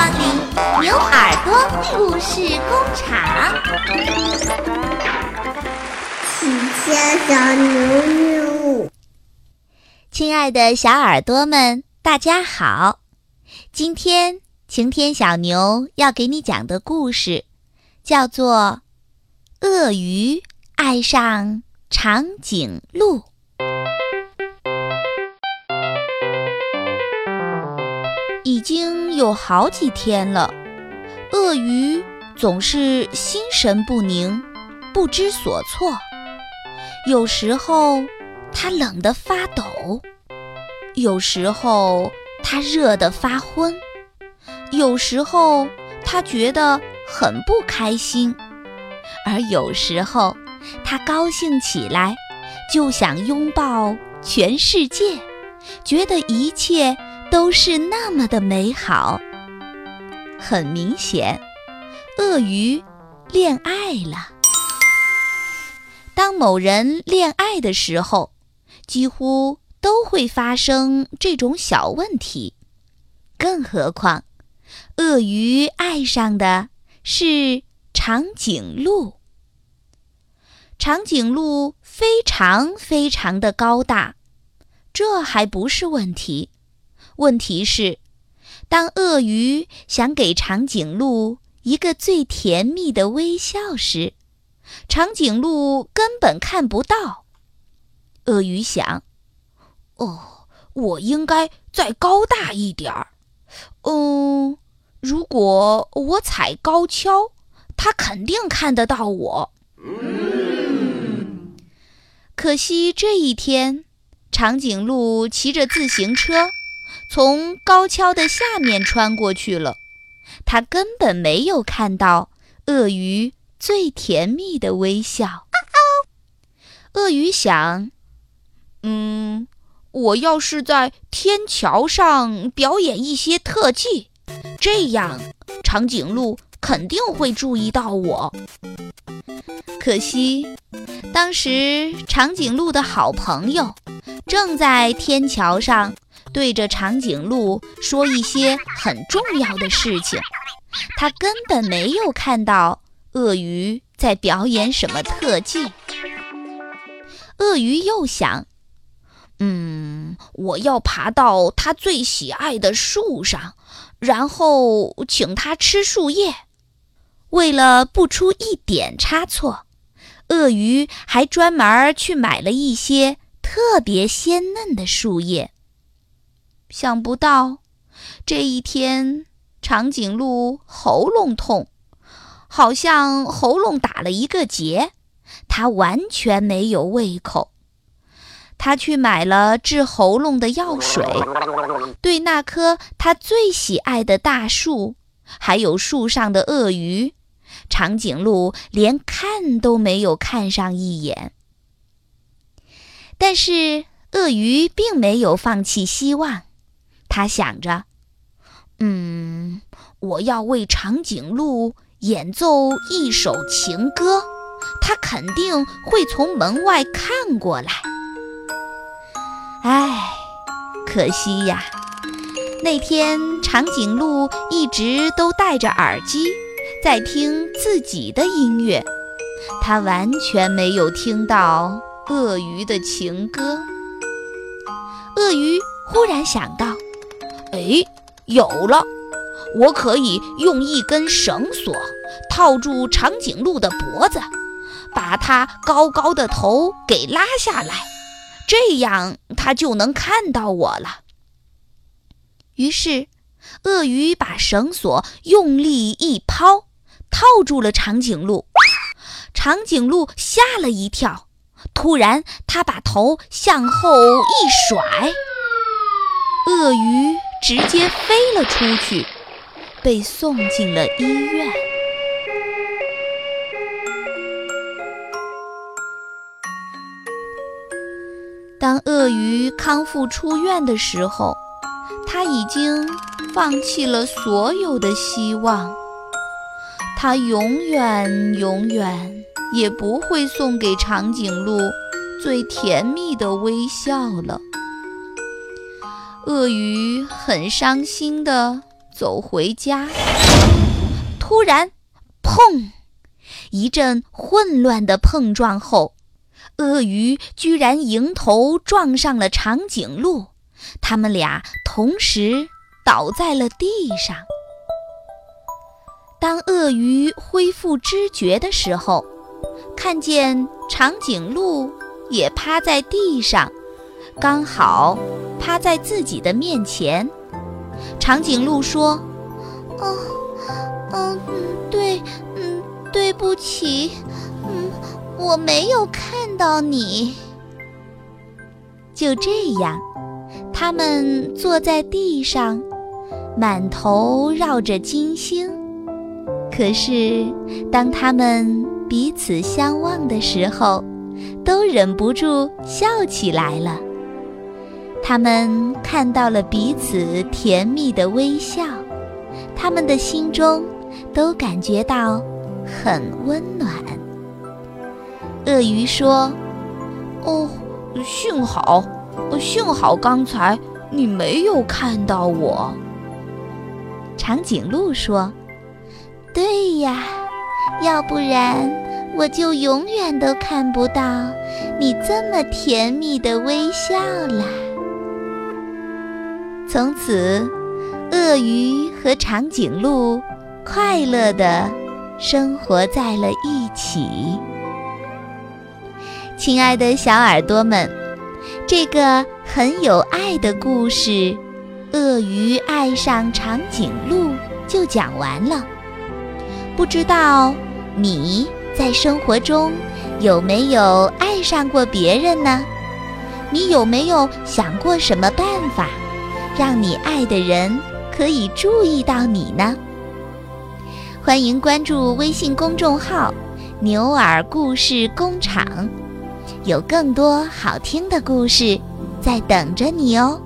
光临牛耳朵故事工厂。亲爱小牛牛，亲爱的小耳朵们，大家好！今天晴天小牛要给你讲的故事，叫做《鳄鱼爱上长颈鹿》。已经有好几天了，鳄鱼总是心神不宁，不知所措。有时候它冷得发抖，有时候它热得发昏，有时候它觉得很不开心，而有时候它高兴起来，就想拥抱全世界，觉得一切。都是那么的美好。很明显，鳄鱼恋爱了。当某人恋爱的时候，几乎都会发生这种小问题。更何况，鳄鱼爱上的是长颈鹿。长颈鹿非常非常的高大，这还不是问题。问题是，当鳄鱼想给长颈鹿一个最甜蜜的微笑时，长颈鹿根本看不到。鳄鱼想：“哦，我应该再高大一点儿。嗯，如果我踩高跷，它肯定看得到我。”可惜这一天，长颈鹿骑着自行车。从高跷的下面穿过去了，他根本没有看到鳄鱼最甜蜜的微笑。鳄鱼想：“嗯，我要是在天桥上表演一些特技，这样长颈鹿肯定会注意到我。”可惜，当时长颈鹿的好朋友正在天桥上。对着长颈鹿说一些很重要的事情，他根本没有看到鳄鱼在表演什么特技。鳄鱼又想：“嗯，我要爬到它最喜爱的树上，然后请它吃树叶。”为了不出一点差错，鳄鱼还专门去买了一些特别鲜嫩的树叶。想不到，这一天，长颈鹿喉咙痛，好像喉咙打了一个结，它完全没有胃口。他去买了治喉咙的药水，对那棵他最喜爱的大树，还有树上的鳄鱼，长颈鹿连看都没有看上一眼。但是，鳄鱼并没有放弃希望。他想着，嗯，我要为长颈鹿演奏一首情歌，他肯定会从门外看过来。唉，可惜呀，那天长颈鹿一直都戴着耳机，在听自己的音乐，他完全没有听到鳄鱼的情歌。鳄鱼忽然想到。哎，有了！我可以用一根绳索套住长颈鹿的脖子，把它高高的头给拉下来，这样它就能看到我了。于是，鳄鱼把绳索用力一抛，套住了长颈鹿。长颈鹿吓了一跳，突然，它把头向后一甩，鳄鱼。直接飞了出去，被送进了医院。当鳄鱼康复出院的时候，他已经放弃了所有的希望。他永远、永远也不会送给长颈鹿最甜蜜的微笑了。鳄鱼很伤心地走回家。突然，砰！一阵混乱的碰撞后，鳄鱼居然迎头撞上了长颈鹿，他们俩同时倒在了地上。当鳄鱼恢复知觉的时候，看见长颈鹿也趴在地上，刚好趴在自己的面前。长颈鹿说：“哦，嗯，对，嗯，对不起，嗯，我没有看到你。”就这样，他们坐在地上，满头绕着金星。可是，当他们彼此相望的时候，都忍不住笑起来了。他们看到了彼此甜蜜的微笑，他们的心中都感觉到很温暖。鳄鱼说：“哦，幸好，幸好刚才你没有看到我。”长颈鹿说。对呀，要不然我就永远都看不到你这么甜蜜的微笑了。从此，鳄鱼和长颈鹿快乐地生活在了一起。亲爱的小耳朵们，这个很有爱的故事《鳄鱼爱上长颈鹿》就讲完了。不知道你在生活中有没有爱上过别人呢？你有没有想过什么办法，让你爱的人可以注意到你呢？欢迎关注微信公众号“牛耳故事工厂”，有更多好听的故事在等着你哦。